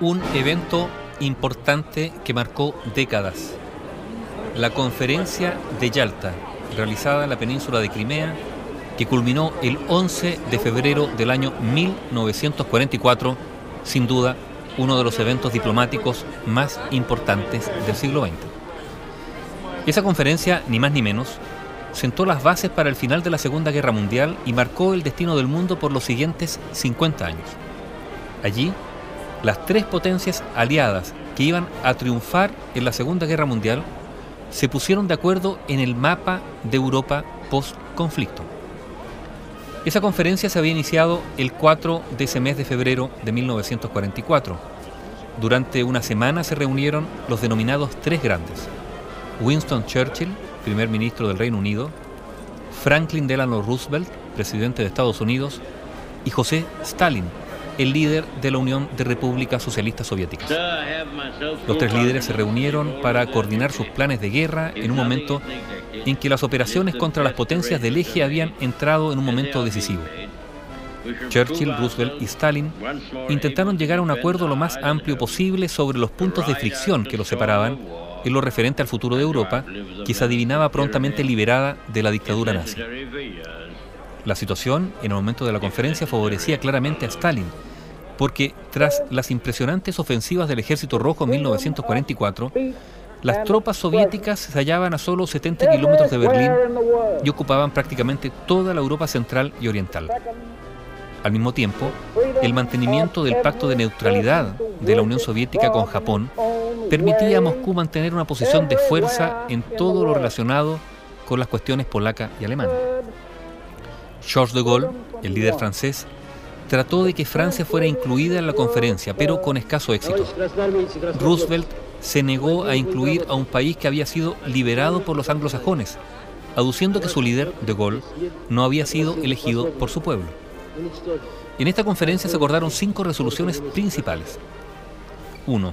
un evento importante que marcó décadas. La conferencia de Yalta, realizada en la península de Crimea, que culminó el 11 de febrero del año 1944, sin duda uno de los eventos diplomáticos más importantes del siglo XX. Esa conferencia, ni más ni menos, sentó las bases para el final de la Segunda Guerra Mundial y marcó el destino del mundo por los siguientes 50 años. Allí, las tres potencias aliadas que iban a triunfar en la Segunda Guerra Mundial se pusieron de acuerdo en el mapa de Europa post-conflicto. Esa conferencia se había iniciado el 4 de ese mes de febrero de 1944. Durante una semana se reunieron los denominados tres grandes. Winston Churchill, primer ministro del Reino Unido, Franklin Delano Roosevelt, presidente de Estados Unidos, y José Stalin, el líder de la Unión de Repúblicas Socialistas Soviéticas. Los tres líderes se reunieron para coordinar sus planes de guerra en un momento en que las operaciones contra las potencias del eje habían entrado en un momento decisivo. Churchill, Roosevelt y Stalin intentaron llegar a un acuerdo lo más amplio posible sobre los puntos de fricción que los separaban en lo referente al futuro de Europa, que se adivinaba prontamente liberada de la dictadura nazi. La situación en el momento de la conferencia favorecía claramente a Stalin, porque tras las impresionantes ofensivas del Ejército Rojo en 1944, las tropas soviéticas se hallaban a solo 70 kilómetros de Berlín y ocupaban prácticamente toda la Europa central y oriental. Al mismo tiempo, el mantenimiento del pacto de neutralidad de la Unión Soviética con Japón permitía a Moscú mantener una posición de fuerza en todo lo relacionado con las cuestiones polaca y alemana. Georges de Gaulle, el líder francés, trató de que Francia fuera incluida en la conferencia, pero con escaso éxito. Roosevelt se negó a incluir a un país que había sido liberado por los anglosajones, aduciendo que su líder, de Gaulle, no había sido elegido por su pueblo. En esta conferencia se acordaron cinco resoluciones principales. 1.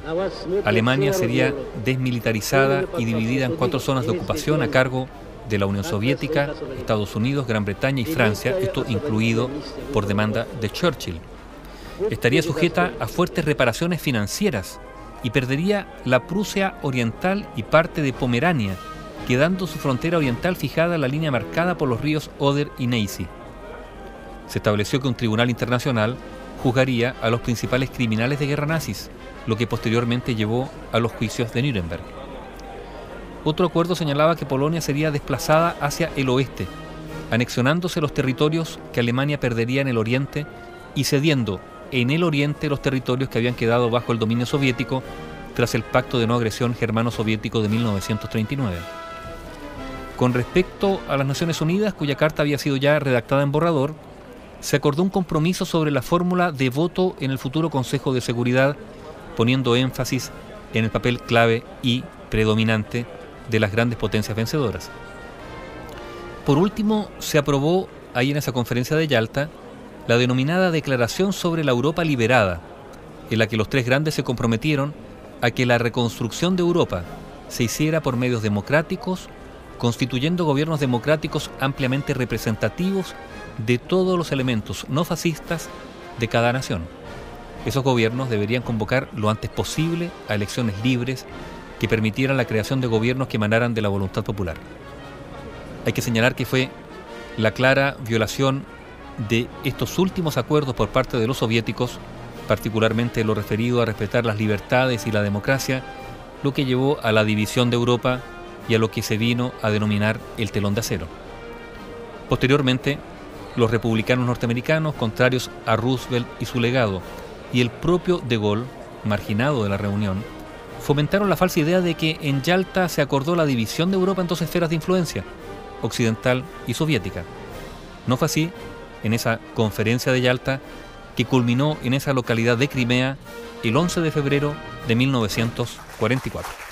Alemania sería desmilitarizada y dividida en cuatro zonas de ocupación a cargo de la Unión Soviética, Estados Unidos, Gran Bretaña y Francia, esto incluido por demanda de Churchill. Estaría sujeta a fuertes reparaciones financieras y perdería la Prusia Oriental y parte de Pomerania, quedando su frontera oriental fijada en la línea marcada por los ríos Oder y Neisse. Se estableció que un tribunal internacional juzgaría a los principales criminales de guerra nazis, lo que posteriormente llevó a los juicios de Nuremberg. Otro acuerdo señalaba que Polonia sería desplazada hacia el oeste, anexionándose los territorios que Alemania perdería en el oriente y cediendo en el oriente los territorios que habían quedado bajo el dominio soviético tras el Pacto de No Agresión Germano-Soviético de 1939. Con respecto a las Naciones Unidas, cuya carta había sido ya redactada en borrador, se acordó un compromiso sobre la fórmula de voto en el futuro Consejo de Seguridad, poniendo énfasis en el papel clave y predominante de las grandes potencias vencedoras. Por último, se aprobó ahí en esa conferencia de Yalta la denominada Declaración sobre la Europa Liberada, en la que los tres grandes se comprometieron a que la reconstrucción de Europa se hiciera por medios democráticos, constituyendo gobiernos democráticos ampliamente representativos de todos los elementos no fascistas de cada nación. Esos gobiernos deberían convocar lo antes posible a elecciones libres que la creación de gobiernos que emanaran de la voluntad popular. Hay que señalar que fue la clara violación de estos últimos acuerdos por parte de los soviéticos, particularmente lo referido a respetar las libertades y la democracia, lo que llevó a la división de Europa y a lo que se vino a denominar el telón de acero. Posteriormente, los republicanos norteamericanos, contrarios a Roosevelt y su legado, y el propio De Gaulle, marginado de la reunión, fomentaron la falsa idea de que en Yalta se acordó la división de Europa en dos esferas de influencia, occidental y soviética. No fue así en esa conferencia de Yalta que culminó en esa localidad de Crimea el 11 de febrero de 1944.